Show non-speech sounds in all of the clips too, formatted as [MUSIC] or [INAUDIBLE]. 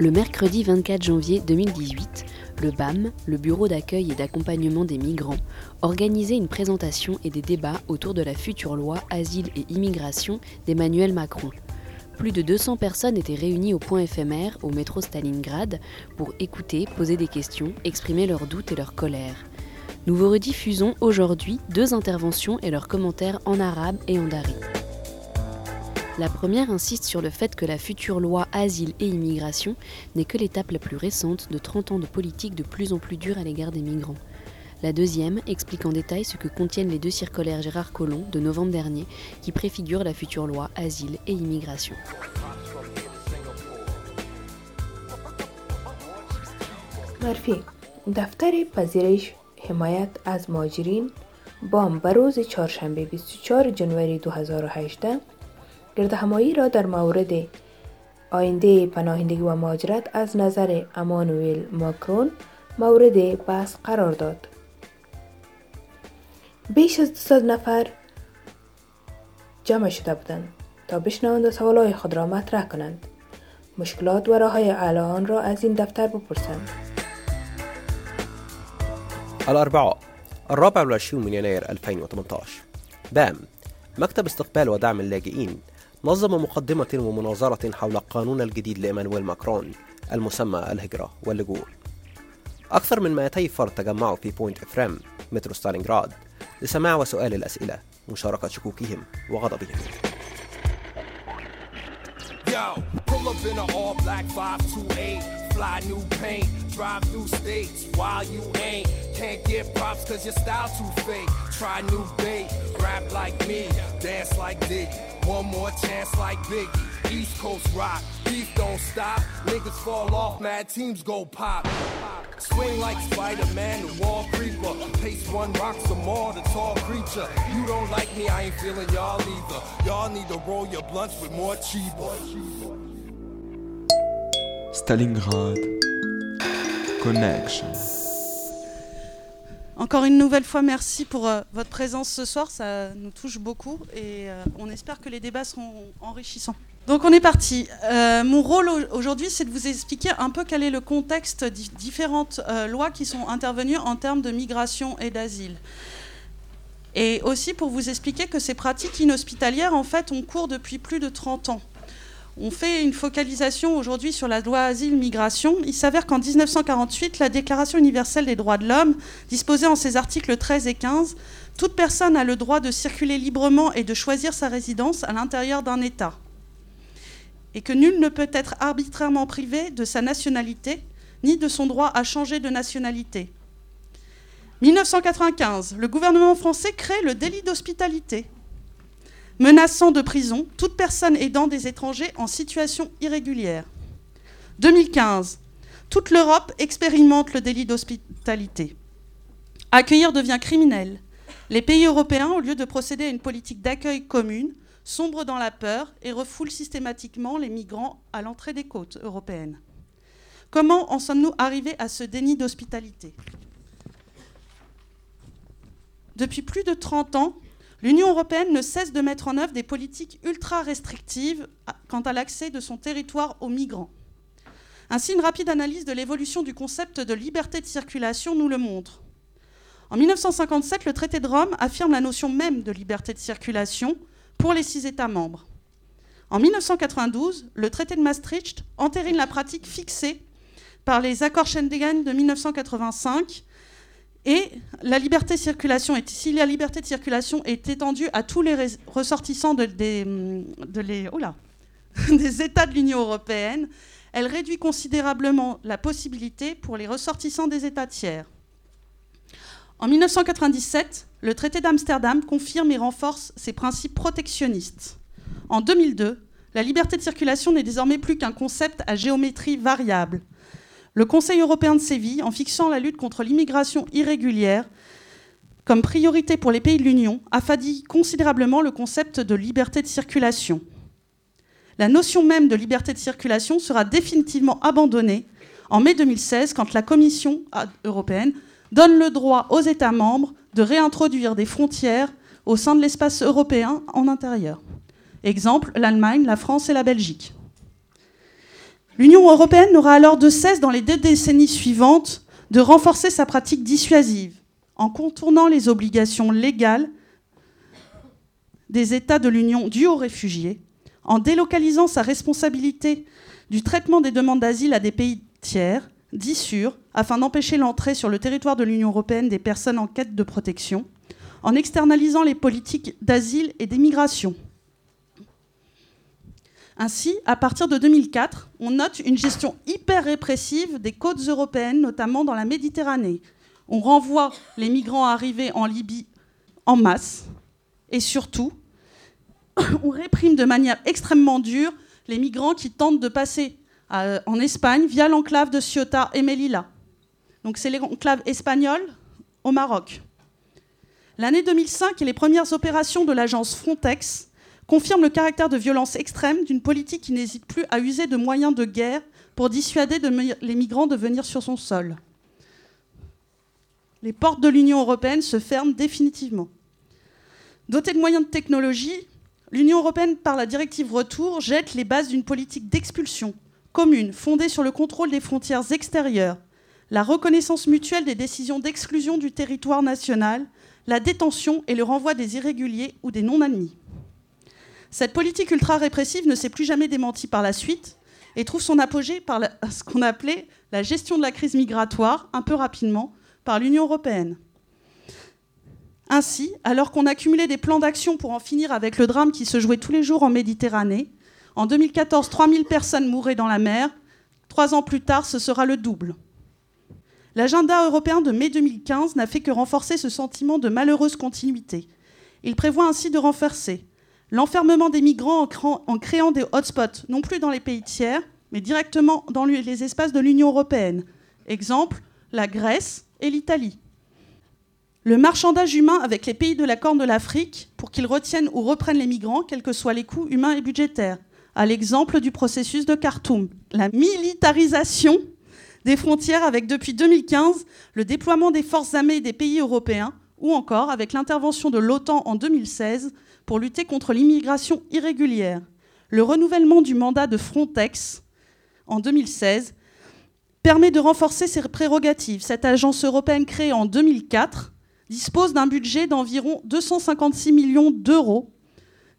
Le mercredi 24 janvier 2018, le BAM, le Bureau d'accueil et d'accompagnement des migrants, organisait une présentation et des débats autour de la future loi Asile et Immigration d'Emmanuel Macron. Plus de 200 personnes étaient réunies au point éphémère au métro Stalingrad pour écouter, poser des questions, exprimer leurs doutes et leur colère. Nous vous rediffusons aujourd'hui deux interventions et leurs commentaires en arabe et en dari. La première insiste sur le fait que la future loi Asile et Immigration n'est que l'étape la plus récente de 30 ans de politique de plus en plus dure à l'égard des migrants. La deuxième explique en détail ce que contiennent les deux circulaires Gérard Collomb de novembre dernier qui préfigurent la future loi Asile et Immigration. مرفی دفتر پذیرش حمایت از مهاجرین بام به روز چهارشنبه 24 جنوری 2018 گرد همایی را در مورد آینده پناهندگی و مهاجرت از نظر امانوئل ماکرون مورد بحث قرار داد. بیش از 200 نفر جمع شده بودند تا بشنوند و سوالهای خود را مطرح کنند. مشکلات و راههای اعلان را از این دفتر بپرسند. الأربعاء الرابع والعشرين من يناير 2018 بام مكتب استقبال ودعم اللاجئين نظم مقدمة ومناظرة حول القانون الجديد لإيمانويل ماكرون المسمى الهجرة واللجوء أكثر من 200 فرد تجمعوا في بوينت إفرام مترو ستالينغراد لسماع وسؤال الأسئلة مشاركة شكوكهم وغضبهم Yo, pull up in an all black 528. Fly new paint, drive through states while you ain't. Can't get props cause your style too fake. Try new bait, rap like me, dance like Diddy. One more chance like Biggie. East Coast rock, beef don't stop. Niggas fall off, mad teams go pop. Swing like Spider-Man, the wall creeper. Pace one rock some more, the tall creature. You don't like me, I ain't feeling y'all either. Y'all need to roll your blunts with more cheaper. Stalingrad Connection. Encore une nouvelle fois, merci pour euh, votre présence ce soir. Ça nous touche beaucoup et euh, on espère que les débats seront enrichissants. Donc on est parti. Euh, mon rôle au- aujourd'hui, c'est de vous expliquer un peu quel est le contexte des différentes lois qui sont intervenues en termes de migration et d'asile. Et aussi pour vous expliquer que ces pratiques inhospitalières, en fait, ont cours depuis plus de 30 ans. On fait une focalisation aujourd'hui sur la loi asile-migration. Il s'avère qu'en 1948, la Déclaration universelle des droits de l'homme disposait en ses articles 13 et 15 Toute personne a le droit de circuler librement et de choisir sa résidence à l'intérieur d'un État. Et que nul ne peut être arbitrairement privé de sa nationalité, ni de son droit à changer de nationalité. 1995, le gouvernement français crée le délit d'hospitalité, menaçant de prison toute personne aidant des étrangers en situation irrégulière. 2015, toute l'Europe expérimente le délit d'hospitalité. Accueillir devient criminel. Les pays européens, au lieu de procéder à une politique d'accueil commune, sombrent dans la peur et refoulent systématiquement les migrants à l'entrée des côtes européennes. Comment en sommes-nous arrivés à ce déni d'hospitalité? Depuis plus de 30 ans, l'Union européenne ne cesse de mettre en œuvre des politiques ultra restrictives quant à l'accès de son territoire aux migrants. Ainsi, une rapide analyse de l'évolution du concept de liberté de circulation nous le montre. En 1957, le traité de Rome affirme la notion même de liberté de circulation pour les six États membres. En 1992, le traité de Maastricht entérine la pratique fixée par les accords Schengen de 1985 et la liberté de circulation est, si la liberté de circulation est étendue à tous les ressortissants de, des, de les, oh là, [LAUGHS] des États de l'Union européenne, elle réduit considérablement la possibilité pour les ressortissants des États tiers. En 1997, le traité d'Amsterdam confirme et renforce ses principes protectionnistes. En 2002, la liberté de circulation n'est désormais plus qu'un concept à géométrie variable. Le Conseil européen de Séville, en fixant la lutte contre l'immigration irrégulière comme priorité pour les pays de l'Union, affadit considérablement le concept de liberté de circulation. La notion même de liberté de circulation sera définitivement abandonnée en mai 2016 quand la Commission européenne donne le droit aux États membres de réintroduire des frontières au sein de l'espace européen en intérieur. Exemple, l'Allemagne, la France et la Belgique. L'Union européenne n'aura alors de cesse dans les deux décennies suivantes de renforcer sa pratique dissuasive en contournant les obligations légales des États de l'Union dues aux réfugiés, en délocalisant sa responsabilité du traitement des demandes d'asile à des pays tiers, dits sûrs, afin d'empêcher l'entrée sur le territoire de l'Union européenne des personnes en quête de protection, en externalisant les politiques d'asile et d'émigration. Ainsi, à partir de 2004, on note une gestion hyper répressive des côtes européennes, notamment dans la Méditerranée. On renvoie les migrants arrivés en Libye en masse et surtout, [COUGHS] on réprime de manière extrêmement dure les migrants qui tentent de passer euh, en Espagne via l'enclave de Ceuta et Melilla. Donc c'est l'enclave espagnole au Maroc. L'année 2005 et les premières opérations de l'agence Frontex confirme le caractère de violence extrême d'une politique qui n'hésite plus à user de moyens de guerre pour dissuader les migrants de venir sur son sol. Les portes de l'Union européenne se ferment définitivement. Dotée de moyens de technologie, l'Union européenne, par la directive Retour, jette les bases d'une politique d'expulsion commune fondée sur le contrôle des frontières extérieures, la reconnaissance mutuelle des décisions d'exclusion du territoire national, la détention et le renvoi des irréguliers ou des non-admis. Cette politique ultra-répressive ne s'est plus jamais démentie par la suite et trouve son apogée par [LAUGHS] ce qu'on appelait la gestion de la crise migratoire, un peu rapidement, par l'Union européenne. Ainsi, alors qu'on accumulait des plans d'action pour en finir avec le drame qui se jouait tous les jours en Méditerranée, en 2014, 3000 personnes mouraient dans la mer. Trois ans plus tard, ce sera le double. L'agenda européen de mai 2015 n'a fait que renforcer ce sentiment de malheureuse continuité. Il prévoit ainsi de renforcer L'enfermement des migrants en créant des hotspots, non plus dans les pays tiers, mais directement dans les espaces de l'Union européenne. Exemple, la Grèce et l'Italie. Le marchandage humain avec les pays de la Corne de l'Afrique pour qu'ils retiennent ou reprennent les migrants, quels que soient les coûts humains et budgétaires. À l'exemple du processus de Khartoum. La militarisation des frontières avec depuis 2015 le déploiement des forces armées des pays européens ou encore avec l'intervention de l'OTAN en 2016 pour lutter contre l'immigration irrégulière. Le renouvellement du mandat de Frontex en 2016 permet de renforcer ses prérogatives. Cette agence européenne créée en 2004 dispose d'un budget d'environ 256 millions d'euros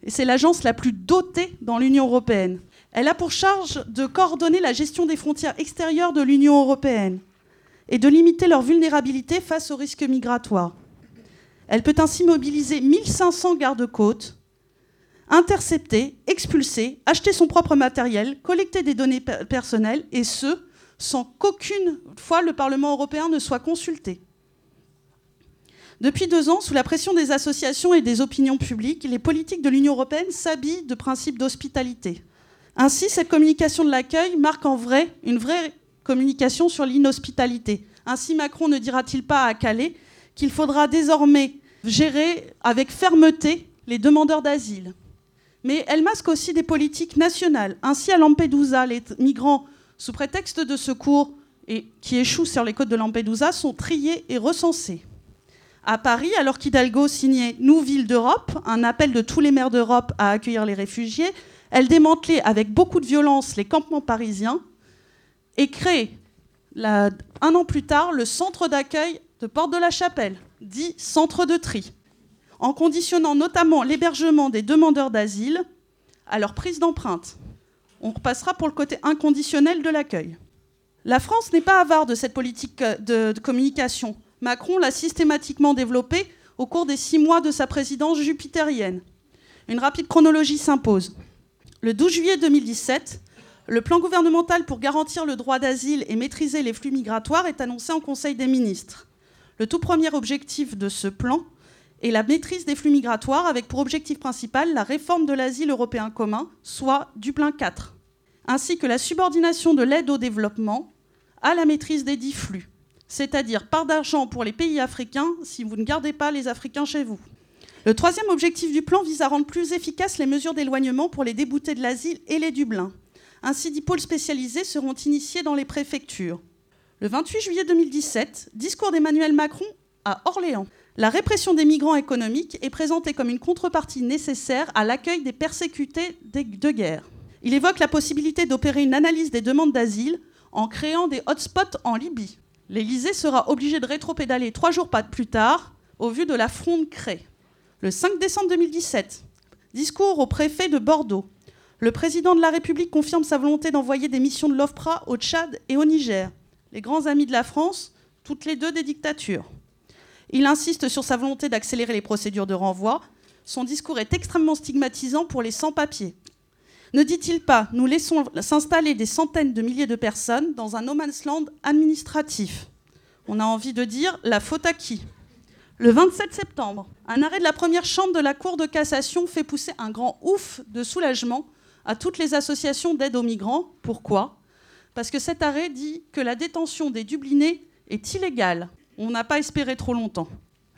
et c'est l'agence la plus dotée dans l'Union européenne. Elle a pour charge de coordonner la gestion des frontières extérieures de l'Union européenne et de limiter leur vulnérabilité face aux risques migratoires. Elle peut ainsi mobiliser 1500 gardes-côtes, intercepter, expulser, acheter son propre matériel, collecter des données personnelles, et ce, sans qu'aucune fois le Parlement européen ne soit consulté. Depuis deux ans, sous la pression des associations et des opinions publiques, les politiques de l'Union européenne s'habillent de principes d'hospitalité. Ainsi, cette communication de l'accueil marque en vrai une vraie communication sur l'inhospitalité. Ainsi, Macron ne dira-t-il pas à Calais qu'il faudra désormais gérer avec fermeté les demandeurs d'asile. Mais elle masque aussi des politiques nationales. Ainsi, à Lampedusa, les migrants, sous prétexte de secours et qui échouent sur les côtes de Lampedusa, sont triés et recensés. À Paris, alors qu'Hidalgo signait Nous, ville d'Europe, un appel de tous les maires d'Europe à accueillir les réfugiés, elle démantelait avec beaucoup de violence les campements parisiens et crée, un an plus tard, le centre d'accueil de Porte de la Chapelle, dit centre de tri, en conditionnant notamment l'hébergement des demandeurs d'asile à leur prise d'empreinte. On repassera pour le côté inconditionnel de l'accueil. La France n'est pas avare de cette politique de, communication. Macron l'a systématiquement développée au cours des six mois de sa présidence jupitérienne. Une rapide chronologie s'impose. Le 12 juillet 2017, le plan gouvernemental pour garantir le droit d'asile et maîtriser les flux migratoires est annoncé en Conseil des ministres. Le tout premier objectif de ce plan est la maîtrise des flux migratoires avec pour objectif principal la réforme de l'asile européen commun, soit Dublin 4, ainsi que la subordination de l'aide au développement à la maîtrise des dix flux, c'est-à-dire part d'argent pour les pays africains si vous ne gardez pas les Africains chez vous. Le troisième objectif du plan vise à rendre plus efficaces les mesures d'éloignement pour les déboutés de l'asile et les Dublins. Ainsi, dix pôles spécialisés seront initiés dans les préfectures. Le 28 juillet 2017, discours d'Emmanuel Macron à Orléans. La répression des migrants économiques est présentée comme une contrepartie nécessaire à l'accueil des persécutés de guerre. Il évoque la possibilité d'opérer une analyse des demandes d'asile en créant des hotspots en Libye. L'Élysée sera obligé de rétropédaler trois jours plus tard au vu de la fronde créée. Le 5 décembre 2017, discours au préfet de Bordeaux. Le président de la République confirme sa volonté d'envoyer des missions de l'OFPRA au Tchad et au Niger, les grands amis de la France, toutes les deux des dictatures. Il insiste sur sa volonté d'accélérer les procédures de renvoi. Son discours est extrêmement stigmatisant pour les sans-papiers. Ne dit-il pas Nous laissons s'installer des centaines de milliers de personnes dans un no land administratif. On a envie de dire la faute à qui? Le 27 septembre, un arrêt de la première chambre de la Cour de cassation fait pousser un grand ouf de soulagement à toutes les associations d'aide aux migrants. Pourquoi? Parce que cet arrêt dit que la détention des Dublinés est illégale. On n'a pas espéré trop longtemps.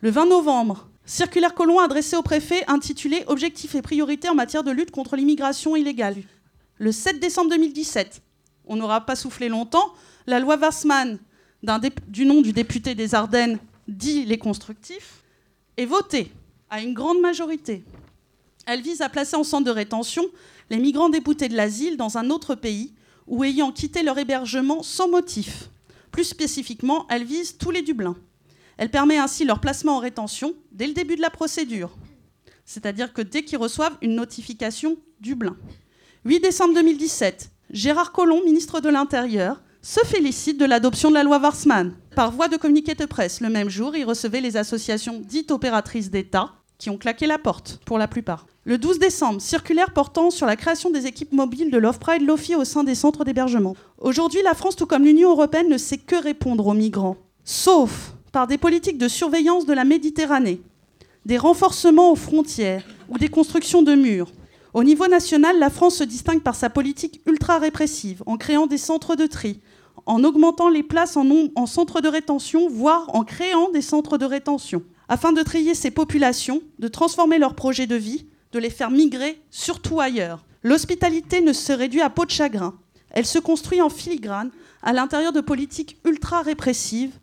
Le 20 novembre, circulaire Colomb adressée au préfet intitulée Objectifs et priorités en matière de lutte contre l'immigration illégale. Le 7 décembre 2017, on n'aura pas soufflé longtemps, la loi Warsman, du nom du député des Ardennes dit les constructifs, est votée à une grande majorité. Elle vise à placer en centre de rétention les migrants déboutés de l'asile dans un autre pays ou ayant quitté leur hébergement sans motif. Plus spécifiquement, elle vise tous les Dublins. Elle permet ainsi leur placement en rétention dès le début de la procédure, c'est-à-dire que dès qu'ils reçoivent une notification Dublin. 8 décembre 2017, Gérard Collomb, ministre de l'Intérieur, se félicite de l'adoption de la loi Warsman. Par voie de communiqué de presse, le même jour, il recevait les associations dites opératrices d'État qui ont claqué la porte, pour la plupart. Le 12 décembre, circulaire portant sur la création des équipes mobiles de l'OFPRA et de l'OFI au sein des centres d'hébergement. Aujourd'hui, la France, tout comme l'Union européenne, ne sait que répondre aux migrants, sauf par des politiques de surveillance de la Méditerranée, des renforcements aux frontières ou des constructions de murs. Au niveau national, la France se distingue par sa politique ultra-répressive, en créant des centres de tri, en augmentant les places en, en centres de rétention, voire en créant des centres de rétention, afin de trier ces populations, de transformer leurs projets de vie, de les faire migrer, surtout ailleurs. L'hospitalité ne se réduit à peau de chagrin. Elle se construit en filigrane à l'intérieur de politiques ultra répressives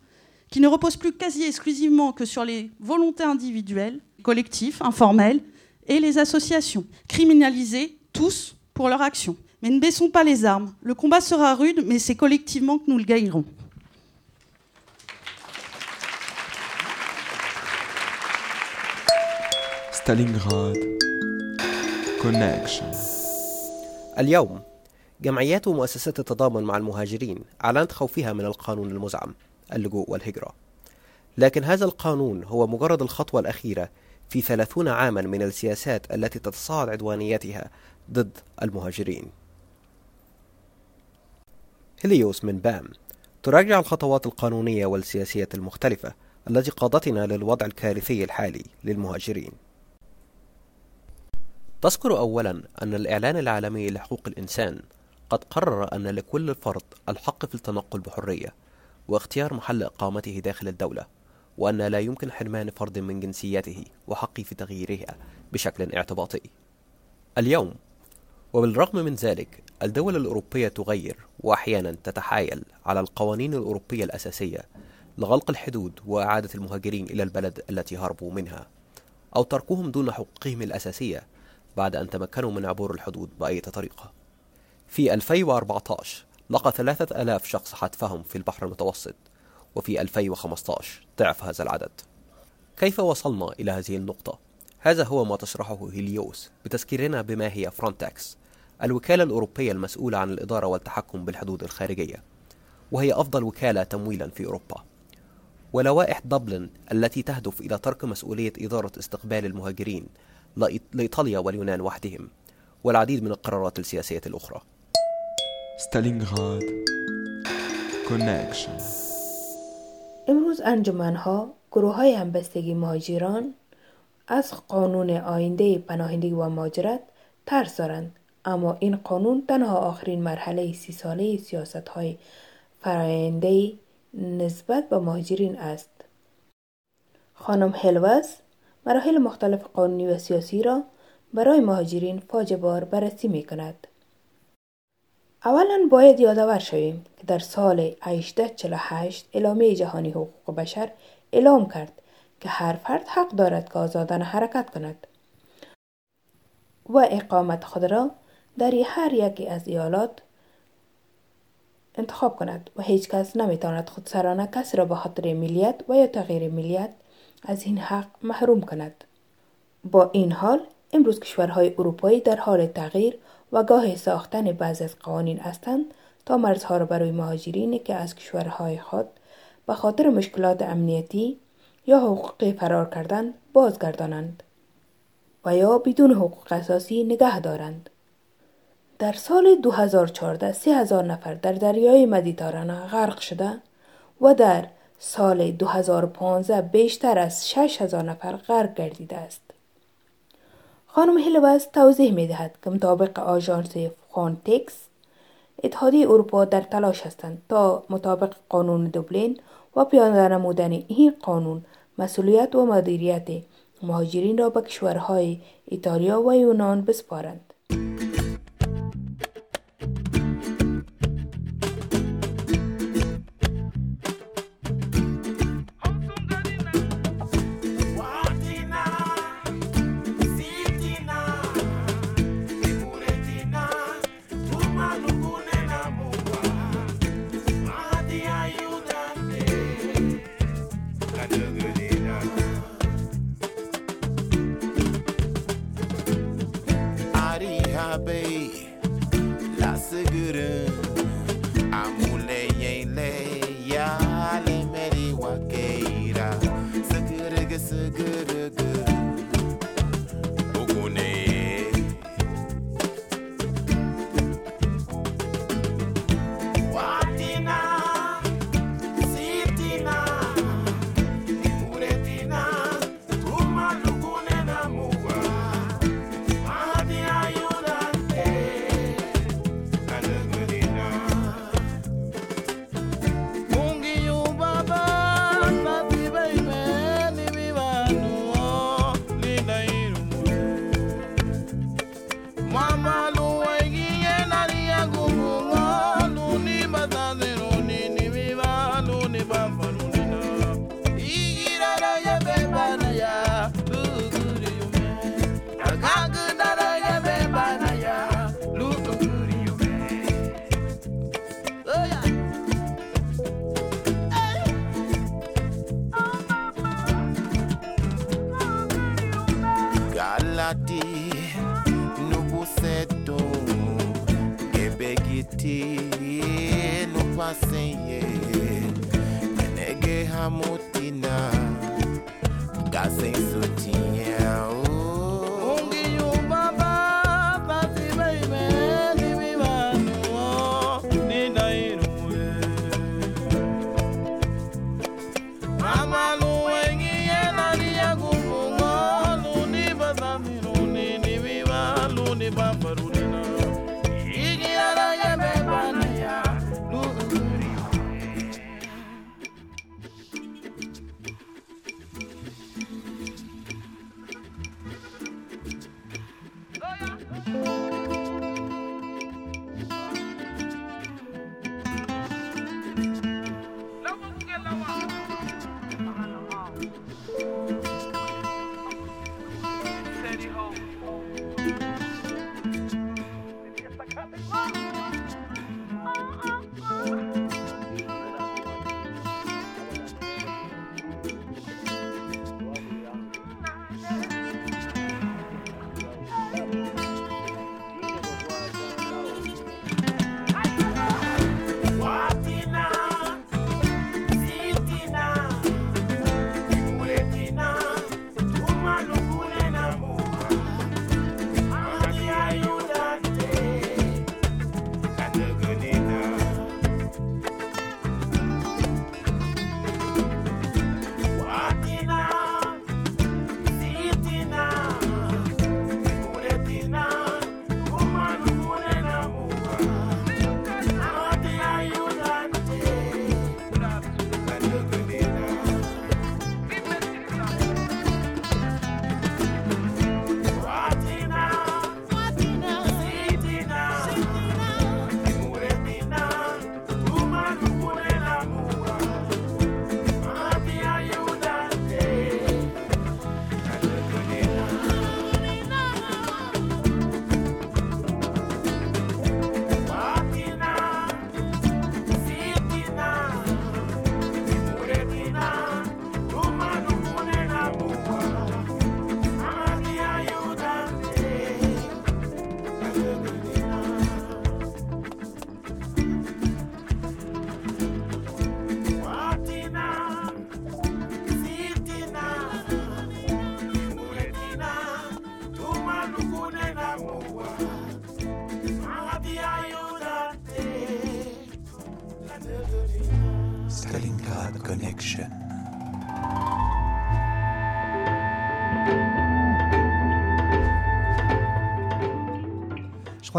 qui ne reposent plus quasi exclusivement que sur les volontés individuelles, collectives, informelles, et les associations, criminalisées tous pour leur action. Mais ne baissons pas les armes. Le combat sera rude, mais c'est collectivement que nous le gagnerons. Stalingrad. كونكشن اليوم جمعيات ومؤسسات التضامن مع المهاجرين أعلنت خوفها من القانون المزعم اللجوء والهجرة. لكن هذا القانون هو مجرد الخطوة الأخيرة في ثلاثون عاما من السياسات التي تتصاعد عدوانيتها ضد المهاجرين. هليوس من بام تراجع الخطوات القانونية والسياسية المختلفة التي قادتنا للوضع الكارثي الحالي للمهاجرين. تذكر أولا أن الإعلان العالمي لحقوق الإنسان قد قرر أن لكل فرد الحق في التنقل بحرية واختيار محل إقامته داخل الدولة وأن لا يمكن حرمان فرد من جنسيته وحقه في تغييرها بشكل اعتباطي. اليوم وبالرغم من ذلك الدول الأوروبية تغير وأحيانا تتحايل على القوانين الأوروبية الأساسية لغلق الحدود وإعادة المهاجرين إلى البلد التي هربوا منها أو تركهم دون حقوقهم الأساسية بعد أن تمكنوا من عبور الحدود بأي طريقة. في 2014 لقى ثلاثة ألاف شخص حتفهم في البحر المتوسط وفي 2015 ضعف هذا العدد. كيف وصلنا إلى هذه النقطة؟ هذا هو ما تشرحه هيليوس بتذكيرنا بما هي فرونتكس الوكالة الأوروبية المسؤولة عن الإدارة والتحكم بالحدود الخارجية وهي أفضل وكالة تمويلا في أوروبا. ولوائح دبلن التي تهدف إلى ترك مسؤولية إدارة استقبال المهاجرين لإيطاليا واليونان وحدهم والعديد من القرارات السياسية الأخرى. ستالينغراد. کانکشن امروز انجمنها گروه های همبستگی مهاجران از قانون آینده پناهندگی و مهاجرت ترس دارند. اما این قانون تنها آخرین مرحله سی ساله سیاست های فراینده نسبت به مهاجرین است. خانم هلوس مراحل مختلف قانونی و سیاسی را برای مهاجرین فاجبار بررسی می کند. اولا باید یادآور شویم که در سال 1848 اعلامیه جهانی حقوق بشر اعلام کرد که هر فرد حق دارد که آزادانه حرکت کند و اقامت خود را در هر یکی از ایالات انتخاب کند و هیچ کس نمی‌تواند خودسرانه کسی را به خاطر ملیت و یا تغییر ملیت از این حق محروم کند با این حال امروز کشورهای اروپایی در حال تغییر و گاه ساختن بعضی از قوانین هستند تا مرزها را برای مهاجرینی که از کشورهای خود به خاطر مشکلات امنیتی یا حقوقی فرار کردن بازگردانند و یا بدون حقوق اساسی نگه دارند. در سال 2014 3000 نفر در دریای مدیترانه غرق شده و در سال 2015 بیشتر از 6000 نفر غرق گردیده است. خانم هیلوز توضیح می دهد که مطابق آژانس فونتکس اتحادیه اروپا در تلاش هستند تا مطابق قانون دوبلین و پیاده نمودن این قانون مسئولیت و مدیریت مهاجرین را به کشورهای ایتالیا و یونان بسپارند. good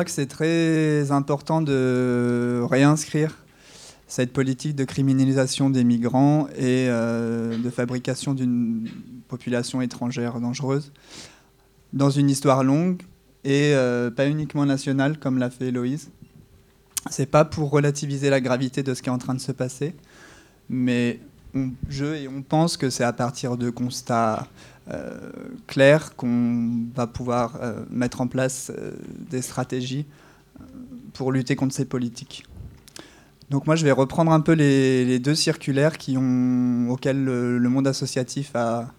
crois que c'est très important de réinscrire cette politique de criminalisation des migrants et euh, de fabrication d'une population étrangère dangereuse dans une histoire longue et euh, pas uniquement nationale comme l'a fait Héloïse. C'est pas pour relativiser la gravité de ce qui est en train de se passer, mais je et on pense que c'est à partir de constats euh, clairs qu'on va pouvoir euh, mettre en place euh, des stratégies pour lutter contre ces politiques. Donc moi, je vais reprendre un peu les, deux circulaires qui auxquels le, monde associatif a,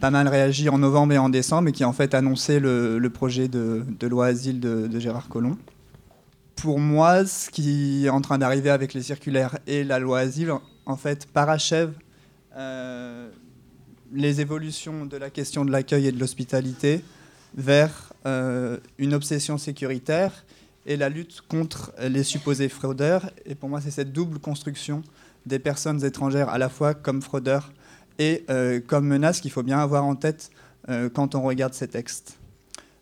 pas mal réagi en novembre et en décembre et qui en fait annoncé le, projet de, loi asile de, Gérard Collomb. Pour moi, ce qui est en train d'arriver avec les circulaires et la loi asile, en fait, parachève les évolutions de la question de l'accueil et de l'hospitalité vers euh, une obsession sécuritaire et la lutte contre les supposés fraudeurs. Et pour moi, c'est cette double construction des personnes étrangères à la fois comme fraudeurs et euh, comme menaces qu'il faut bien avoir en tête euh, quand on regarde ces textes.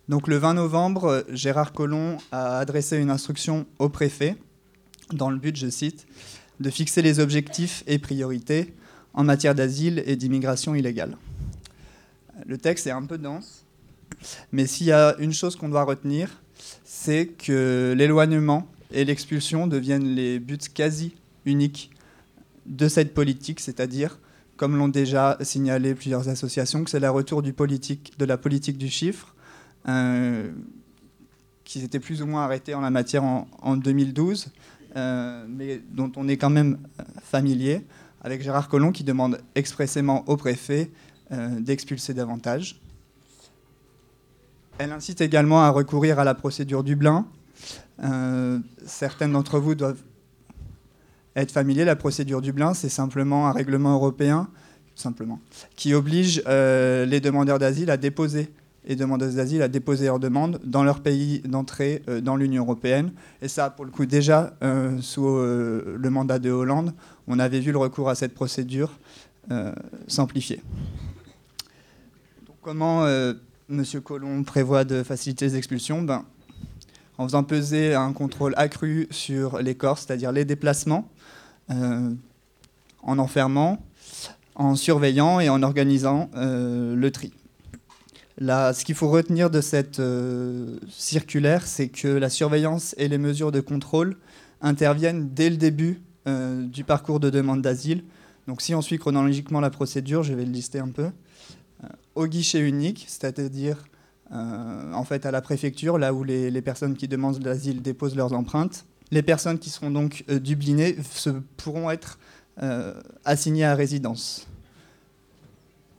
Donc le 20 novembre, Gérard Collomb a adressé une instruction au préfet dans le but, je cite, de fixer les objectifs et priorités en matière d'asile et d'immigration illégale. Le texte est un peu dense, mais s'il y a une chose qu'on doit retenir, c'est que l'éloignement et l'expulsion deviennent les buts quasi uniques de cette politique, c'est-à-dire, comme l'ont déjà signalé plusieurs associations, que c'est le retour de la politique du chiffre, euh, qui s'était plus ou moins arrêté en la matière en, en 2012, euh, mais dont on est quand même familier, avec Gérard Collomb qui demande expressément au préfet euh, d'expulser davantage. Elle incite également à recourir à la procédure Dublin. Euh, certaines d'entre vous doivent être familier, la procédure Dublin, c'est simplement un règlement européen, qui oblige euh, les demandeurs d'asile à déposer et demandeuses d'asile à déposer leur demande dans leur pays d'entrée euh, dans l'Union européenne. Et ça, pour le coup, déjà euh, sous euh, le mandat de Hollande, on avait vu le recours à cette procédure. Donc, Comment M. Colomb prévoit de faciliter les expulsions? Ben, En faisant peser un contrôle accru sur les corps, c'est-à-dire les déplacements, en enfermant, en surveillant et en organisant le tri. Ce qu'il faut retenir de cette euh, circulaire, c'est que la surveillance et les mesures de contrôle interviennent dès le début euh, du parcours de demande d'asile. Donc si on suit chronologiquement la procédure, je vais le lister un peu, euh, au guichet unique, c'est-à-dire en fait à la préfecture, là où les, personnes qui demandent l'asile déposent leurs empreintes. Les personnes qui seront donc dublinées se, pourront être assignées à résidence.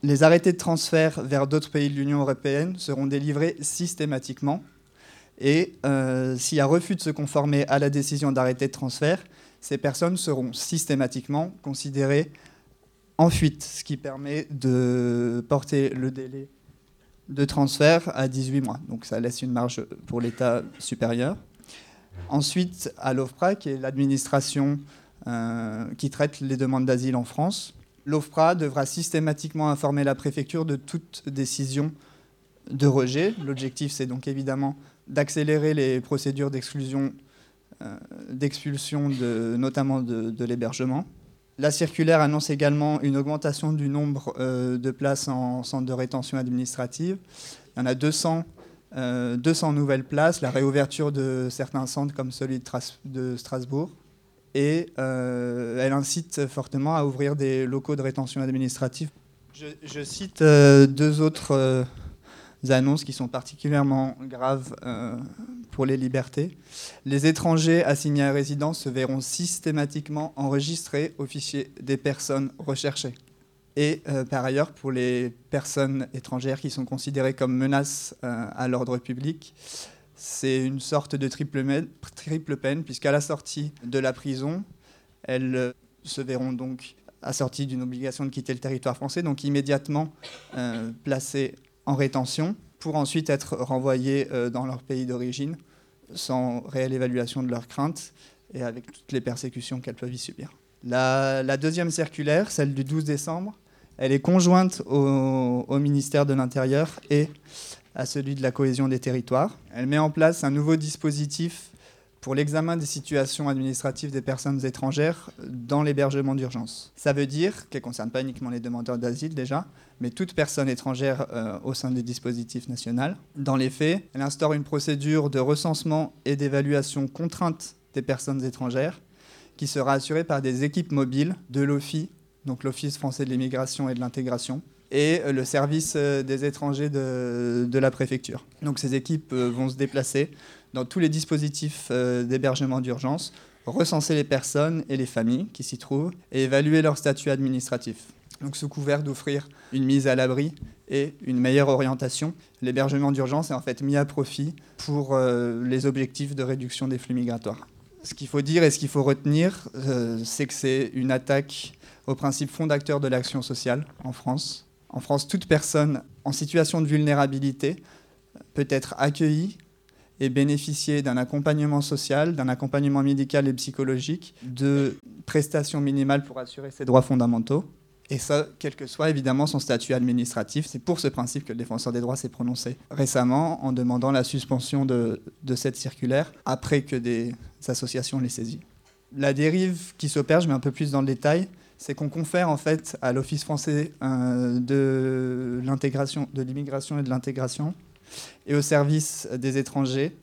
Les arrêtés de transfert vers d'autres pays de l'Union européenne seront délivrés systématiquement. Et euh, s'il y a refus de se conformer à la décision d'arrêté de transfert, ces personnes seront systématiquement considérées en fuite, ce qui permet de porter le délai de transfert à 18 mois. Donc ça laisse une marge pour l'État supérieur. Ensuite, à l'OFPRA, qui est l'administration euh, qui traite les demandes d'asile en France, l'OFPRA devra systématiquement informer la préfecture de toute décision de rejet. L'objectif, c'est donc évidemment d'accélérer les procédures d'exclusion, euh, d'expulsion, de, notamment de, l'hébergement. La circulaire annonce également une augmentation du nombre euh, de places en centre de rétention administrative. Il y en a 200, euh, 200 nouvelles places, la réouverture de certains centres comme celui de Strasbourg. Et euh, elle incite fortement à ouvrir des locaux de rétention administrative. Je, cite euh, deux autres euh, annonces qui sont particulièrement graves pour les libertés. Les étrangers assignés à résidence se verront systématiquement enregistrés au fichier des personnes recherchées. Et par ailleurs, pour les personnes étrangères qui sont considérées comme menaces à l'ordre public, c'est une sorte de triple, peine, puisqu'à la sortie de la prison, elles euh, se verront donc assorties d'une obligation de quitter le territoire français, donc immédiatement euh, placées en rétention, pour ensuite être renvoyées euh, dans leur pays d'origine, sans réelle évaluation de leurs craintes et avec toutes les persécutions qu'elles peuvent y subir. La, la deuxième circulaire, celle du 12 décembre, elle est conjointe au, au ministère de l'Intérieur et à celui de la cohésion des territoires. Elle met en place un nouveau dispositif pour l'examen des situations administratives des personnes étrangères dans l'hébergement d'urgence. Ça veut dire qu'elle ne concerne pas uniquement les demandeurs d'asile déjà, mais toute personne étrangère euh, au sein du dispositif national. Dans les faits, elle instaure une procédure de recensement et d'évaluation contrainte des personnes étrangères qui sera assurée par des équipes mobiles de l'OFI, donc l'Office français de l'immigration et de l'intégration, et euh, le service euh, des étrangers de, la préfecture. Donc ces équipes euh, vont se déplacer dans tous les dispositifs d'hébergement d'urgence, recenser les personnes et les familles qui s'y trouvent et évaluer leur statut administratif. Donc sous couvert d'offrir une mise à l'abri et une meilleure orientation, l'hébergement d'urgence est en fait mis à profit pour les objectifs de réduction des flux migratoires. Ce qu'il faut dire et ce qu'il faut retenir, c'est que c'est une attaque au principe fondateur de l'action sociale en France. En France, toute personne en situation de vulnérabilité peut être accueillie et bénéficier d'un accompagnement social, d'un accompagnement médical et psychologique, de prestations minimales pour assurer ses droits fondamentaux. Et ça, quel que soit évidemment son statut administratif, c'est pour ce principe que le défenseur des droits s'est prononcé récemment en demandant la suspension de, cette circulaire après que des associations l'aient saisie. La dérive qui s'opère, je mets un peu plus dans le détail, c'est qu'on confère en fait à l'Office français euh, de l'intégration, de l'immigration et de l'intégration et au service des étrangers,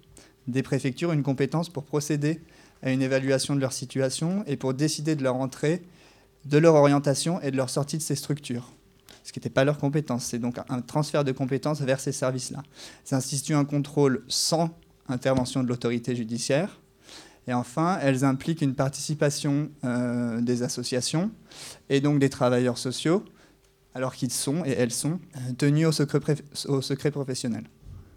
des préfectures, une compétence pour procéder à une évaluation de leur situation et pour décider de leur entrée, de leur orientation et de leur sortie de ces structures. Ce qui n'était pas leur compétence. C'est donc un transfert de compétences vers ces services-là. Ça institue un contrôle sans intervention de l'autorité judiciaire. Et enfin, elles impliquent une participation euh, des associations et donc des travailleurs sociaux, alors qu'ils sont et elles sont euh, tenus au secret, professionnel.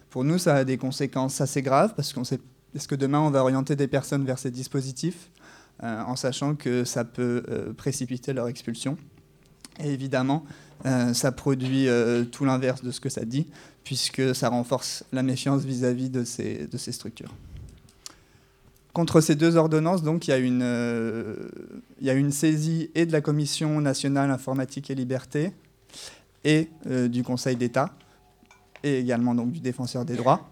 Pour nous, ça a des conséquences assez graves parce qu'on sait que demain on va orienter des personnes vers ces dispositifs euh, en sachant que ça peut précipiter leur expulsion. Et évidemment, ça produit tout l'inverse de ce que ça dit, puisque ça renforce la méfiance vis-à-vis de ces structures. Contre ces deux ordonnances, donc, il y, a une, euh, il y a une saisie et de la Commission nationale informatique et liberté et euh, du Conseil d'État, et également donc, du défenseur des droits.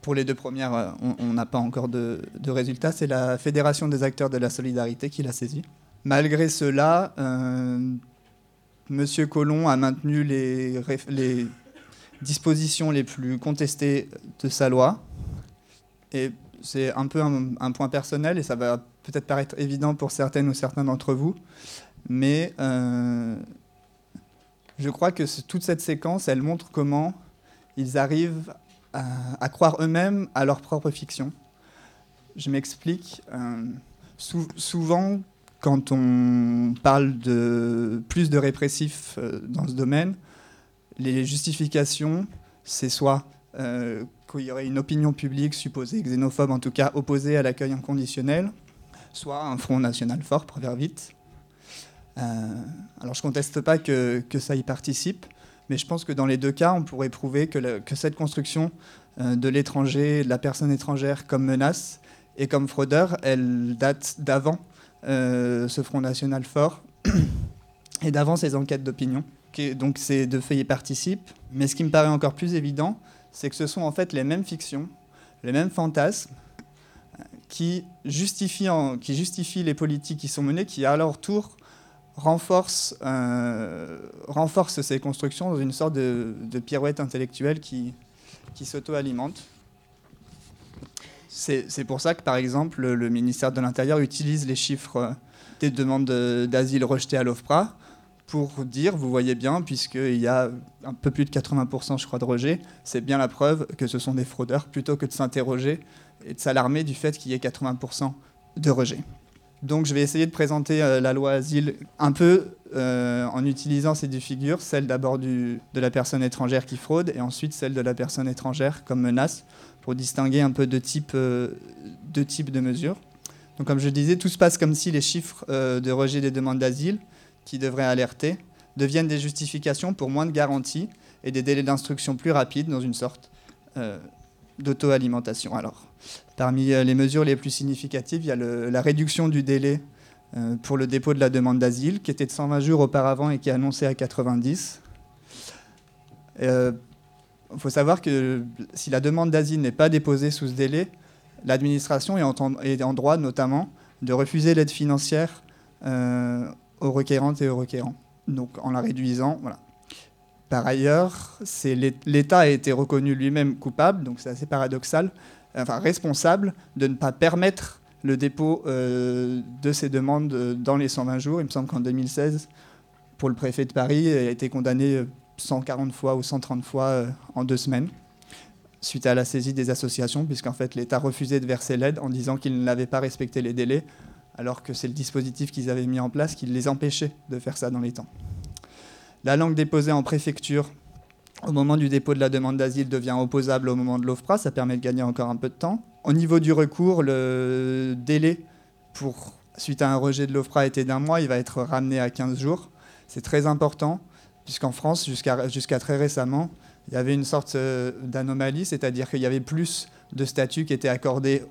Pour les deux premières, euh, on- n'a pas encore de, résultats. C'est la Fédération des acteurs de la solidarité qui l'a saisie. Malgré cela, Monsieur Colomb a maintenu les, les dispositions les plus contestées de sa loi. Et c'est un peu un, point personnel et ça va peut-être paraître évident pour certaines ou certains d'entre vous. Mais euh, je crois que toute cette séquence, elle montre comment ils arrivent à, croire eux-mêmes à leur propre fiction. Je m'explique. euh, sou- souvent, quand on parle de plus de répressifs euh, dans ce domaine, les justifications, c'est soit euh, qu'il y aurait une opinion publique supposée xénophobe, en tout cas opposée à l'accueil inconditionnel, soit un front national fort, faire vite. Euh, alors je ne conteste pas que, que ça y participe, mais je pense que dans les deux cas, on pourrait prouver que, que cette construction euh, de l'étranger, de la personne étrangère comme menace et comme fraudeur, elle date d'avant ce Front National fort et d'avant ces enquêtes d'opinion. Donc ces deux faits y participent. Mais ce qui me paraît encore plus évident, c'est que ce sont en fait les mêmes fictions, les mêmes fantasmes qui justifient, les politiques qui sont menées, qui à leur tour renforcent, euh, ces constructions dans une sorte de, pirouette intellectuelle qui, qui s'auto-alimente. C'est pour ça que, par exemple, le, ministère de l'Intérieur utilise les chiffres des demandes de- d'asile rejetées à l'OFPRA pour dire, vous voyez bien, puisqu'il y a un peu plus de 80%, je crois, de rejets, c'est bien la preuve que ce sont des fraudeurs, plutôt que de s'interroger et de s'alarmer du fait qu'il y ait 80% de rejets. Donc je vais essayer de présenter euh, la loi asile un peu euh, en utilisant ces deux figures, celle d'abord de la personne étrangère qui fraude et ensuite celle de la personne étrangère comme menace pour distinguer un peu deux types, euh, deux types de mesures. Donc comme je disais, tout se passe comme si les chiffres de rejet des demandes d'asile qui devraient alerter deviennent des justifications pour moins de garanties et des délais d'instruction plus rapides dans une sorte euh, d'auto-alimentation. Alors, parmi euh, les mesures les plus significatives, il y a la réduction du délai euh, pour le dépôt de la demande d'asile, qui était de 120 jours auparavant et qui est annoncé à 90. Il faut savoir que si la demande d'asile n'est pas déposée sous ce délai, l'administration est, est en droit notamment de refuser l'aide financière aux requérantes et aux requérants, donc en la réduisant. Voilà. Par ailleurs, l'État a été reconnu lui-même coupable, donc c'est assez paradoxal, enfin responsable de ne pas permettre le dépôt euh, de ces demandes euh, dans les 120 jours. Il me semble qu'en 2016, pour le préfet de Paris, il a été condamné euh, 140 fois ou 130 fois euh, en deux semaines, suite à la saisie des associations, puisqu'en fait l'État refusait de verser l'aide en disant qu'il n'avait pas respecté les délais, alors que c'est le dispositif qu'ils avaient mis en place qui les empêchait de faire ça dans les temps. La langue déposée en préfecture au moment du dépôt de la demande d'asile devient opposable au moment de l'OFPRA, ça permet de gagner encore un peu de temps. Au niveau du recours, le délai pour, suite à un rejet de l'OFPRA était d'un mois, il va être ramené à 15 jours. C'est très important, puisqu'en France, jusqu'à très récemment, il y avait une sorte euh, d'anomalie, c'est-à-dire qu'il y avait plus de statuts qui étaient accordés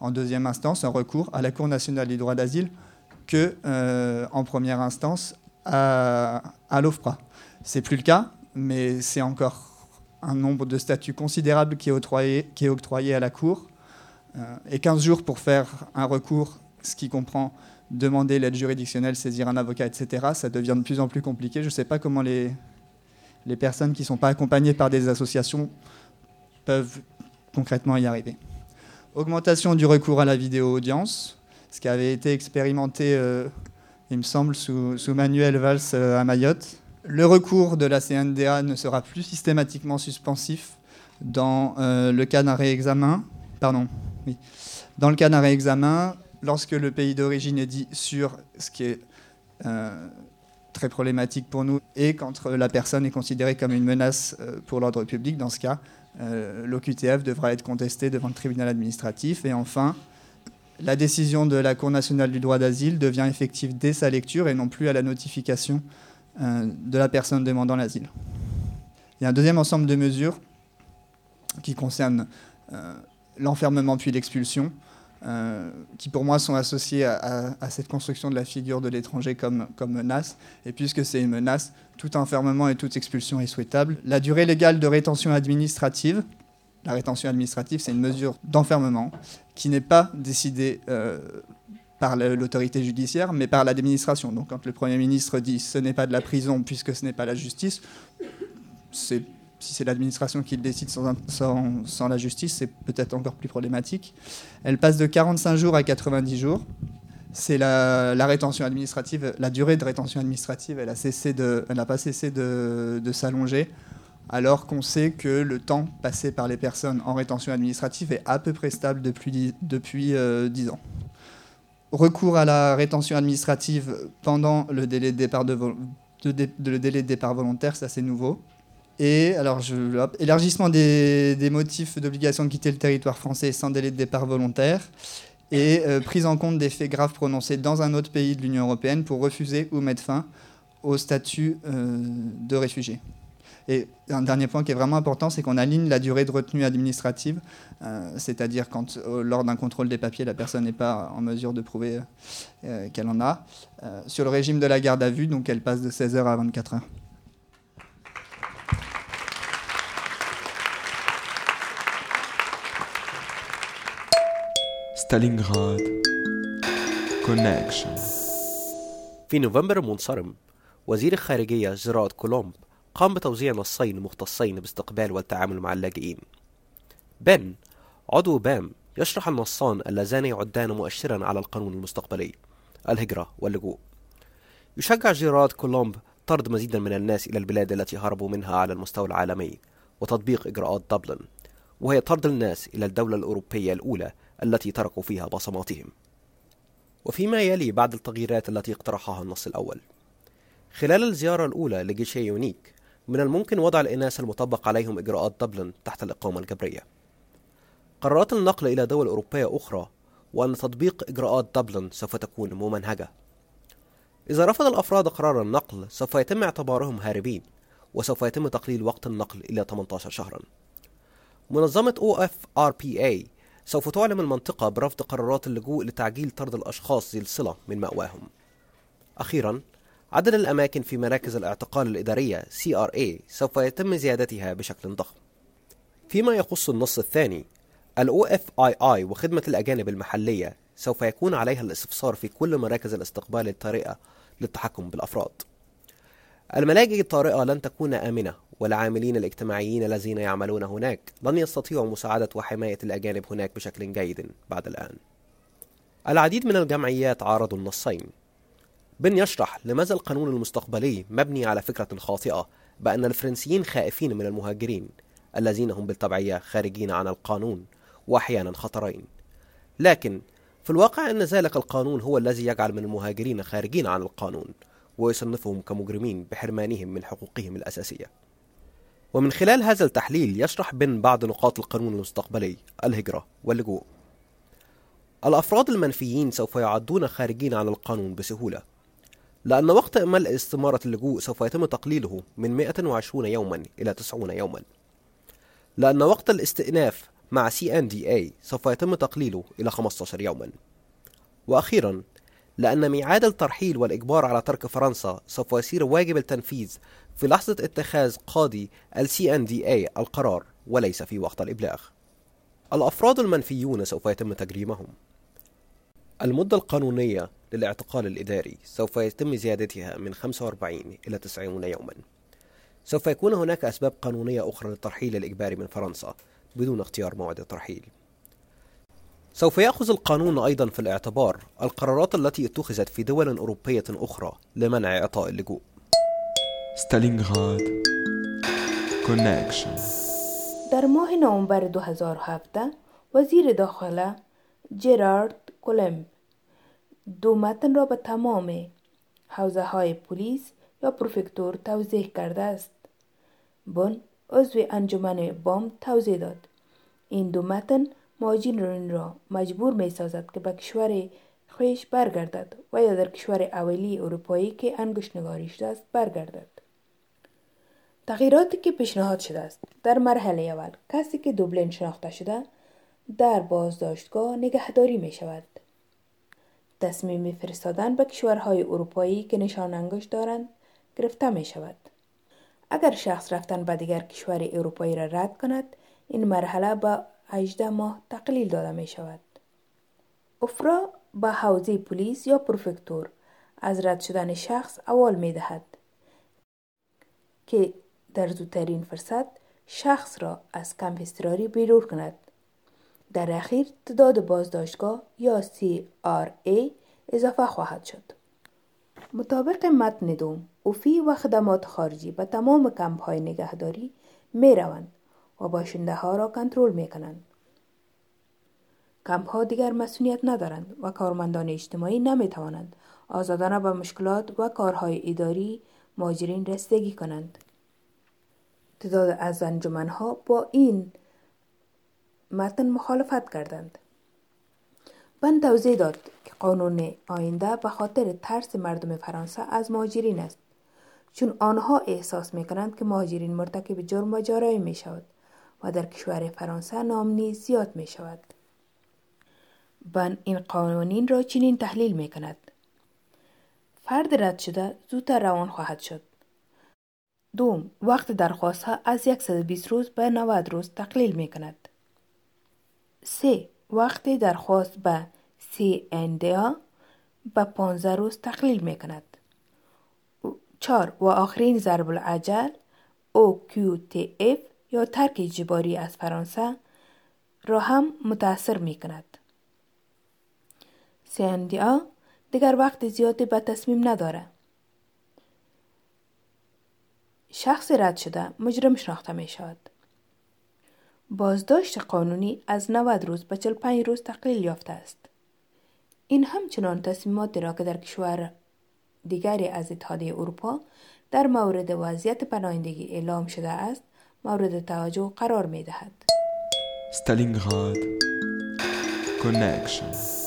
en deuxième instance, en recours, à la Cour nationale des droits d'asile, que euh, en première instance à, à l'OFPRA. C'est plus le cas, mais c'est encore un nombre de statuts considérable qui est octroyé, à la Cour. Euh, et 15 jours pour faire un recours, ce qui comprend demander l'aide juridictionnelle, saisir un avocat, etc., ça devient de plus en plus compliqué. Je ne sais pas comment les personnes qui ne sont pas accompagnées par des associations peuvent concrètement y arriver. Augmentation du recours à la vidéo-audience, ce qui avait été expérimenté, euh, il me semble, sous, Manuel Valls euh, à Mayotte. Le recours de la CNDA ne sera plus systématiquement suspensif dans euh, le cas d'un réexamen. Pardon, oui. Dans le cas d'un réexamen, lorsque le pays d'origine est dit sur ce qui est très problématique pour nous et quand la personne est considérée comme une menace pour l'ordre public, dans ce cas, euh, l'OQTF devra être contesté devant le tribunal administratif. Et enfin, la décision de la Cour nationale du droit d'asile devient effective dès sa lecture et non plus à la notification euh, de la personne demandant l'asile. Il y a un deuxième ensemble de mesures qui concernent euh, l'enfermement puis l'expulsion, euh, qui pour moi sont associées à, cette construction de la figure de l'étranger comme, menace. Et puisque c'est une menace, tout enfermement et toute expulsion est souhaitable. La durée légale de rétention administrative, la rétention administrative, c'est une mesure d'enfermement qui n'est pas décidée euh, par l'autorité judiciaire, mais par l'administration. Donc quand le Premier ministre dit ce n'est pas de la prison puisque ce n'est pas la justice, c'est si c'est l'administration qui le décide sans, la justice, c'est peut-être encore plus problématique. Elle passe de 45 jours à 90 jours. C'est la, rétention administrative, la durée de rétention administrative, elle n'a pas cessé de, s'allonger, alors qu'on sait que le temps passé par les personnes en rétention administrative est à peu près stable depuis, dix- depuis euh, 10 ans. Recours à la rétention administrative pendant le délai de départ, de- le délai de départ volontaire, ça c'est nouveau. Et alors, je, élargissement des, motifs d'obligation de quitter le territoire français sans délai de départ volontaire et euh, prise en compte des faits graves prononcés dans un autre pays de l'Union européenne pour refuser ou mettre fin au statut euh, de réfugié. Et un dernier point qui est vraiment important, c'est qu'on aligne la durée de retenue administrative, euh, c'est-à-dire quand lors d'un contrôle des papiers, la personne n'est pas en mesure de prouver qu'elle en a, sur le régime de la garde à vue, donc elle passe de 16 heures à 24 heures. ستالينغراد كونكشن في نوفمبر المنصرم وزير الخارجية جيرارد كولومب قام بتوزيع نصين مختصين باستقبال والتعامل مع اللاجئين. بن عضو بام يشرح النصان اللذان يعدان مؤشرا على القانون المستقبلي الهجرة واللجوء. يشجع جيرارد كولومب طرد مزيدا من الناس إلى البلاد التي هربوا منها على المستوى العالمي وتطبيق إجراءات دبلن وهي طرد الناس إلى الدولة الأوروبية الأولى التي تركوا فيها بصماتهم. وفيما يلي بعد التغييرات التي اقترحها النص الأول. خلال الزيارة الأولى لجيشي يونيك من الممكن وضع الإناث المطبق عليهم إجراءات دبلن تحت الإقامة الجبرية. قرارات النقل إلى دول أوروبية أخرى وأن تطبيق إجراءات دبلن سوف تكون ممنهجة. إذا رفض الأفراد قرار النقل سوف يتم اعتبارهم هاربين وسوف يتم تقليل وقت النقل إلى 18 شهرا. منظمة OFRPA سوف تعلم المنطقة برفض قرارات اللجوء لتعجيل طرد الأشخاص ذي الصلة من مأواهم. أخيرا عدد الأماكن في مراكز الاعتقال الإدارية CRA سوف يتم زيادتها بشكل ضخم. فيما يخص النص الثاني ال OFII وخدمة الأجانب المحلية سوف يكون عليها الاستفسار في كل مراكز الاستقبال الطارئة للتحكم بالأفراد. الملاجئ الطارئة لن تكون آمنة والعاملين الاجتماعيين الذين يعملون هناك لن يستطيعوا مساعدة وحماية الأجانب هناك بشكل جيد بعد الآن. العديد من الجمعيات عارضوا النصين. بن يشرح لماذا القانون المستقبلي مبني على فكرة خاطئة بأن الفرنسيين خائفين من المهاجرين الذين هم بالتبعية خارجين عن القانون وأحيانا خطرين. لكن في الواقع أن ذلك القانون هو الذي يجعل من المهاجرين خارجين عن القانون ويصنفهم كمجرمين بحرمانهم من حقوقهم الأساسية. ومن خلال هذا التحليل يشرح بن بعض نقاط القانون المستقبلي الهجرة واللجوء. الأفراد المنفيين سوف يعدون خارجين عن القانون بسهولة لأن وقت إمال استمارة اللجوء سوف يتم تقليله من 120 يوما إلى 90 يوما. لأن وقت الاستئناف مع CNDA سوف يتم تقليله إلى 15 يوما. وأخيرا لأن ميعاد الترحيل والإجبار على ترك فرنسا سوف يصير واجب التنفيذ في لحظة اتخاذ قاضي ال CNDA القرار وليس في وقت الإبلاغ. الأفراد المنفيون سوف يتم تجريمهم. المدة القانونية للاعتقال الإداري سوف يتم زيادتها من 45 إلى 90 يوما. سوف يكون هناك أسباب قانونية أخرى للترحيل الإجباري من فرنسا بدون اختيار موعد الترحيل. سوف يأخذ القانون أيضا في الاعتبار القرارات التي اتخذت في دول أوروبية أخرى لمنع إعطاء اللجوء. ستالينغراد كونكشن در ماه نوامبر 2017 وزیر داخله جرارد کولمب دو متن را به تمام حوزه های پلیس یا پروفکتور توضیح کرده است. بن عضو انجمن بام توضیح داد. این دو متن مهاجرین را مجبور می سازد که به کشور خویش برگردد و یا در کشور اولی اروپایی که انگشت نگاری شده است برگردد. تغییراتی که پیشنهاد شده است در مرحله اول کسی که دوبلین شناخته شده در بازداشتگاه نگهداری می شود. تصمیم فرستادن به کشورهای اروپایی که نشان انگشت دارند گرفته می شود. اگر شخص رفتن به دیگر کشور اروپایی را رد کند این مرحله به 18 ماه تقلیل داده می شود. افرا به حوزه پلیس یا پروفکتور از رد شدن شخص اول می دهد که در زودترین فرصت شخص را از کمپ اضطراری بیرون کند. در اخیر تعداد بازداشتگاه یا CRA اضافه خواهد شد. مطابق متن دوم اوفی و خدمات خارجی به تمام کمپ های نگهداری می روند و باشنده ها را کنترل می کنند. کمپ ها دیگر مسئولیت ندارند و کارمندان اجتماعی نمی توانند آزادانه به مشکلات و کارهای اداری ماجرین رسیدگی کنند. تعداد از ها با این متن مخالفت کردند. بند توضیح داد که قانون آینده به خاطر ترس مردم فرانسه از مهاجرین است چون آنها احساس می کنند که مهاجرین مرتکب جرم و جارایی می شود و در کشور فرانسه نام زیاد می شود. بن این قوانین را چنین تحلیل می کند. فرد رد شده زودتر روان خواهد شد. دوم وقت درخواست ها از 120 روز به 90 روز تقلیل می کند. سه وقت درخواست به CNDA به 15 روز تقلیل می کند. چار و آخرین ضرب العجل OQTF یا ترک اجباری از فرانسه را هم متاثر می کند. CNDA دیگر وقت زیادی به تصمیم نداره. شخص رد شده مجرم شناخته می شود. بازداشت قانونی از 90 روز به 45 روز تقلیل یافته است. این همچنان تصمیماتی را که در کشور دیگری از اتحادیه اروپا در مورد وضعیت پناهندگی اعلام شده است مورد توجه قرار می دهد. ستالینگراد Connection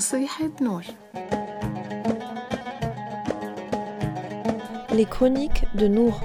نصيحة نور Les chroniques de Nour.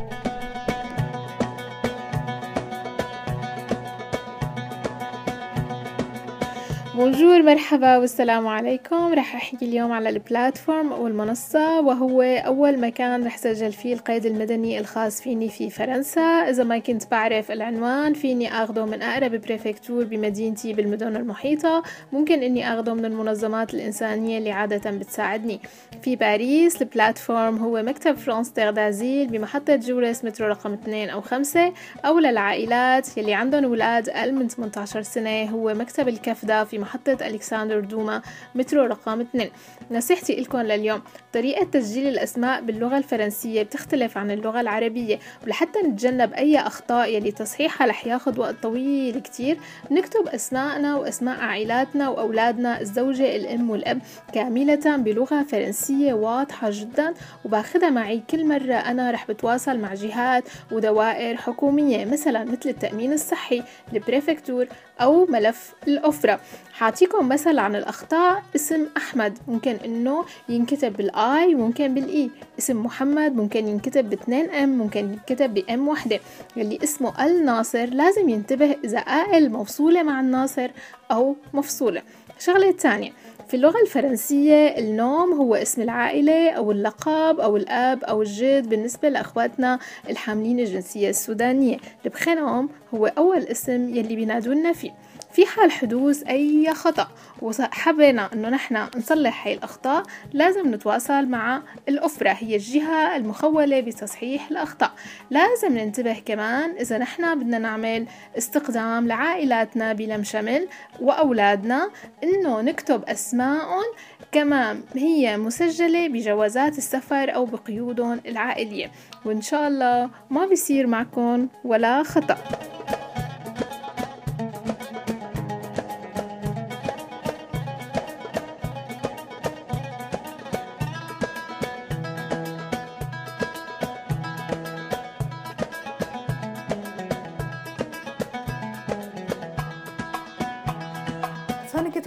بونجور مرحبا والسلام عليكم. رح أحكي اليوم على البلاتفورم أو المنصة وهو أول مكان رح سجل فيه القيد المدني الخاص فيني في فرنسا. إذا ما كنت بعرف العنوان فيني اخذه من أقرب بريفكتور بمدينتي بالمدن المحيطة. ممكن إني اخذه من المنظمات الإنسانية اللي عادة بتساعدني. في باريس البلاتفورم هو مكتب فرانس دازيل بمحطة جوريس مترو رقم 2 أو 5 أو للعائلات يلي عندهم أولاد أقل من 18 سنة هو مكتب الكفدة في محطة ألكسندر دوما مترو رقم 2 نصيحتي لكم لليوم طريقة تسجيل الأسماء باللغة الفرنسية بتختلف عن اللغة العربية. ولحتى نتجنب أي أخطاء يلي تصحيحها رح ياخد وقت طويل كتير نكتب أسماءنا وأسماء عائلاتنا وأولادنا الزوجة الأم والأب كاملة بلغة فرنسية واضحة جدا. وباخدها معي كل مرة أنا رح بتواصل مع جهات ودوائر حكومية مثلا مثل التأمين الصحي البريفكتور أو ملف الأفرة. حاعطيكم مثل عن الأخطاء اسم أحمد. ممكن إنه ينكتب بالآي ممكن بالإي. اسم محمد ممكن ينكتب باثنين أم ممكن ينكتب بأم وحدة. يلي اسمه الناصر لازم ينتبه إذا آل موصولة مع الناصر أو مفصولة. شغلة تانية. في اللغة الفرنسية النوم هو اسم العائلة أو اللقب أو الأب أو الجد بالنسبة لأخواتنا الحاملين الجنسية السودانية. البخنوم هو أول اسم يلي بينادونا فيه. في حال حدوث أي خطأ. وحبينا أنه نحن نصلح هاي الأخطاء لازم نتواصل مع الأفرة هي الجهة المخولة بتصحيح الأخطاء. لازم ننتبه كمان إذا نحن بدنا نعمل استقدام لعائلاتنا بلم شمل وأولادنا إنه نكتب أسماءهم كما هي مسجلة بجوازات السفر أو بقيودهم العائلية. وإن شاء الله ما بيصير معكم ولا خطأ.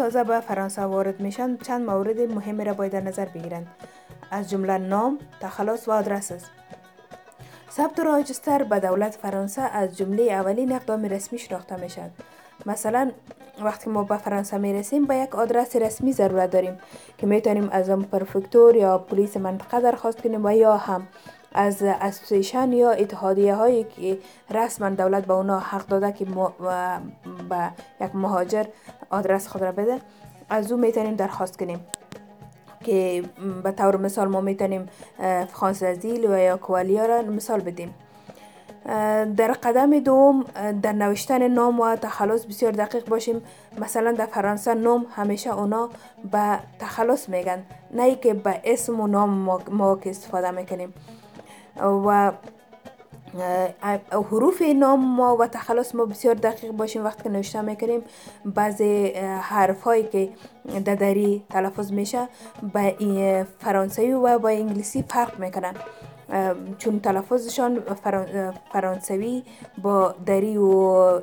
تازه به فرانسه وارد میشن چند مورد مهمی را باید در نظر بگیرند از جمله نام تخلص و آدرس است. ثبت راجستر به دولت فرانسه از جمله اولین اقدام رسمی شناخته می شد مثلا وقتی ما به فرانسه می رسیم با یک آدرس رسمی ضرورت داریم که می تونیم از پرفکتور یا پلیس منطقه درخواست کنیم و یا هم از اسوسیشن یا اتحادیه هایی که رسما دولت به اونا حق داده که به یک مهاجر آدرس خود را بده از او می‌تونیم درخواست کنیم که به طور مثال ما می‌تونیم فرانس ازیل و یا کوالیا را مثال بدیم. در قدم دوم در نوشتن نام و تخلص بسیار دقیق باشیم. مثلا در فرانسه نام همیشه اونا به تخلص میگن نه که به اسم و نام ما که استفاده می‌کنیم. و حروف نام ما و تخلص ما بسیار دقیق باشیم وقتی که نوشته می‌کنیم. بعضی حرف هایی که ددری تلفظ میشه با فرانسوی و با انگلیسی فرق می‌کنن. چون تلفظشان فرانسوی با دری و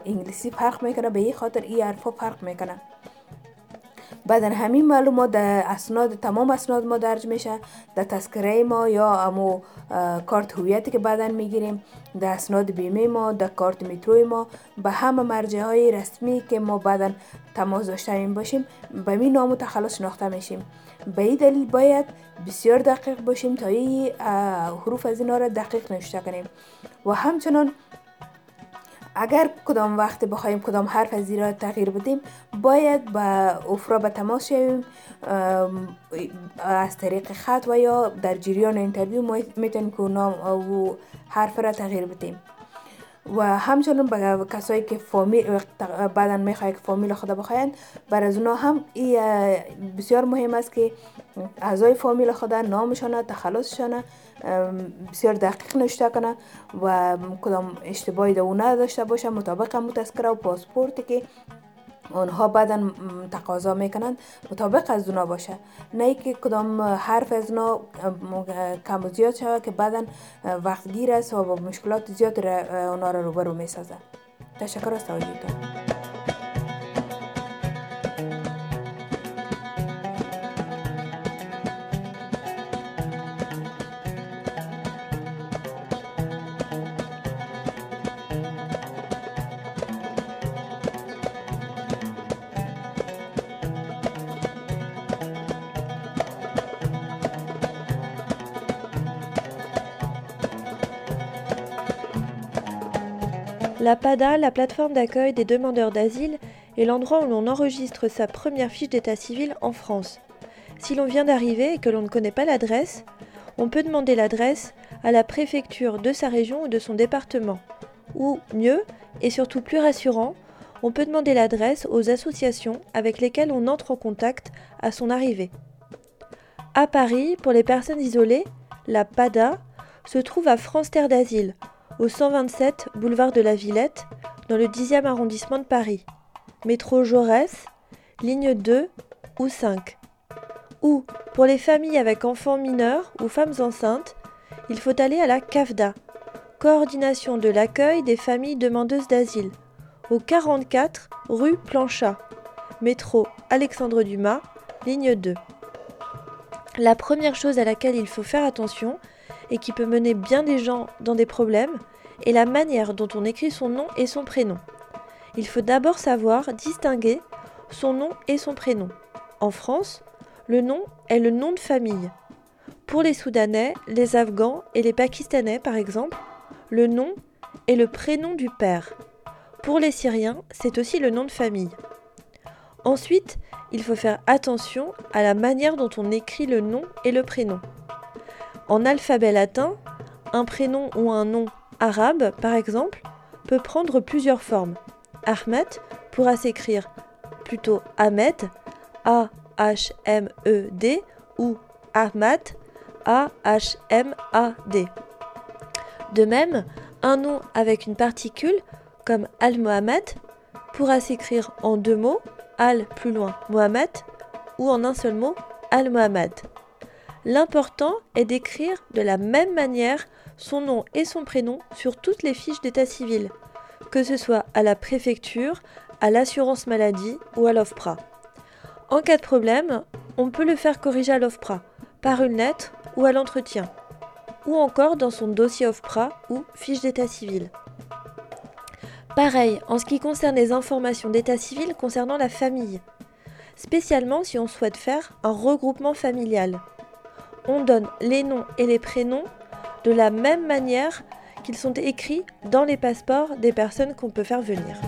انگلیسی فرق می‌کنه به این خاطر این حرف فرق می‌کنه بعد همین معلومات در اسناد تمام اسناد ما درج میشه در تذکره ما یا امو کارت هویتی که بعدا می‌گیریم در اسناد بیمه ما در کارت متروی ما به همه مرجع های رسمی که ما بعدا تماس داشته باشیم به می نام و تخلص شناخته میشیم. به این دلیل باید بسیار دقیق باشیم تا این حروف از اینا را دقیق نوشته کنیم. و همچنان اگر کدام وقت بخوایم کدام حرف از را تغییر بدیم باید با افرا به تماس شویم از طریق خط و یا در جریان اینترویو می‌تونیم که نام و حرف را تغییر بدیم. و همچنان به کسایی که فامیل بعدا می‌خواه که فامیل خود بخواین بر از اونا هم ای بسیار مهم است که اعضای فامیل خود نامشان تخلصشان بسیار دقیق نشته کنه و کدام اشتباهی در اون داشته باشه مطابق متذکره و پاسپورتی که آنها بعدا تقاضا می‌کنند. مطابق از اونا باشه. نه که کدام حرف از اونا کم و زیاد شود که بعدا وقت گیر است و با مشکلات زیاد اونا را روبرو می‌سازه تشکر از توجهتان. La PADA, la plateforme d'accueil des demandeurs d'asile, est l'endroit où l'on enregistre sa première fiche d'état civil en France. Si l'on vient d'arriver et que l'on ne connaît pas l'adresse, on peut demander l'adresse à la préfecture de sa région ou de son département. Ou mieux, et surtout plus rassurant, on peut demander l'adresse aux associations avec lesquelles on entre en contact à son arrivée. À Paris, pour les personnes isolées, la PADA se trouve à France Terre d'Asile, au 127 boulevard de la Villette, dans le 10e arrondissement de Paris. Métro Jaurès, ligne 2 ou 5. Ou, pour les familles avec enfants mineurs ou femmes enceintes, il faut aller à la CAFDA, Coordination de l'accueil des familles demandeuses d'asile, au 44 rue Planchat, métro Alexandre Dumas, ligne 2. La première chose à laquelle il faut faire attention, et qui peut mener bien des gens dans des problèmes, est la manière dont on écrit son nom et son prénom. Il faut d'abord savoir distinguer son nom et son prénom. En France, le nom est le nom de famille. Pour les Soudanais, les Afghans et les Pakistanais, par exemple, le nom est le prénom du père. Pour les Syriens, c'est aussi le nom de famille. Ensuite, il faut faire attention à la manière dont on écrit le nom et le prénom. En alphabet latin, un prénom ou un nom arabe, par exemple, peut prendre plusieurs formes. Ahmed pourra s'écrire plutôt Ahmed, A-H-M-E-D, ou Ahmad, A-H-M-A-D. De même, un nom avec une particule, comme Al-Mohamed, pourra s'écrire en deux mots, Al plus loin Mohamed, ou en un seul mot, Al-Mohamed. L'important est d'écrire de la même manière son nom et son prénom sur toutes les fiches d'état civil, que ce soit à la préfecture, à l'assurance maladie ou à l'OFPRA. En cas de problème, on peut le faire corriger à l'OFPRA, par une lettre ou à l'entretien, ou encore dans son dossier OFPRA ou fiche d'état civil. Pareil en ce qui concerne les informations d'état civil concernant la famille, spécialement si on souhaite faire un regroupement familial. On donne les noms et les prénoms de la même manière qu'ils sont écrits dans les passeports des personnes qu'on peut faire venir.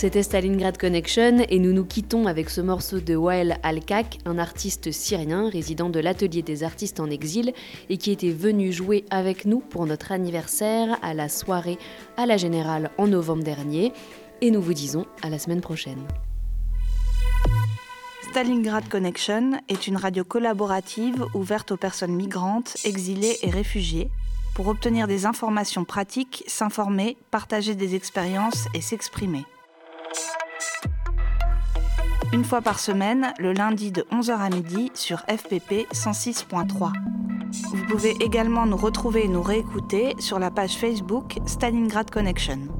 C'était Stalingrad Connection et nous nous quittons avec ce morceau de Wael Alkak, un artiste syrien résident de l'atelier des artistes en exil et qui était venu jouer avec nous pour notre anniversaire à la soirée à la Générale en novembre dernier. Et nous vous disons à la semaine prochaine. Stalingrad Connection est une radio collaborative ouverte aux personnes migrantes, exilées et réfugiées pour obtenir des informations pratiques, s'informer, partager des expériences et s'exprimer. Une fois par semaine, le lundi de 11h à midi sur FPP 106.3. Vous pouvez également nous retrouver et nous réécouter sur la page Facebook Stalingrad Connection.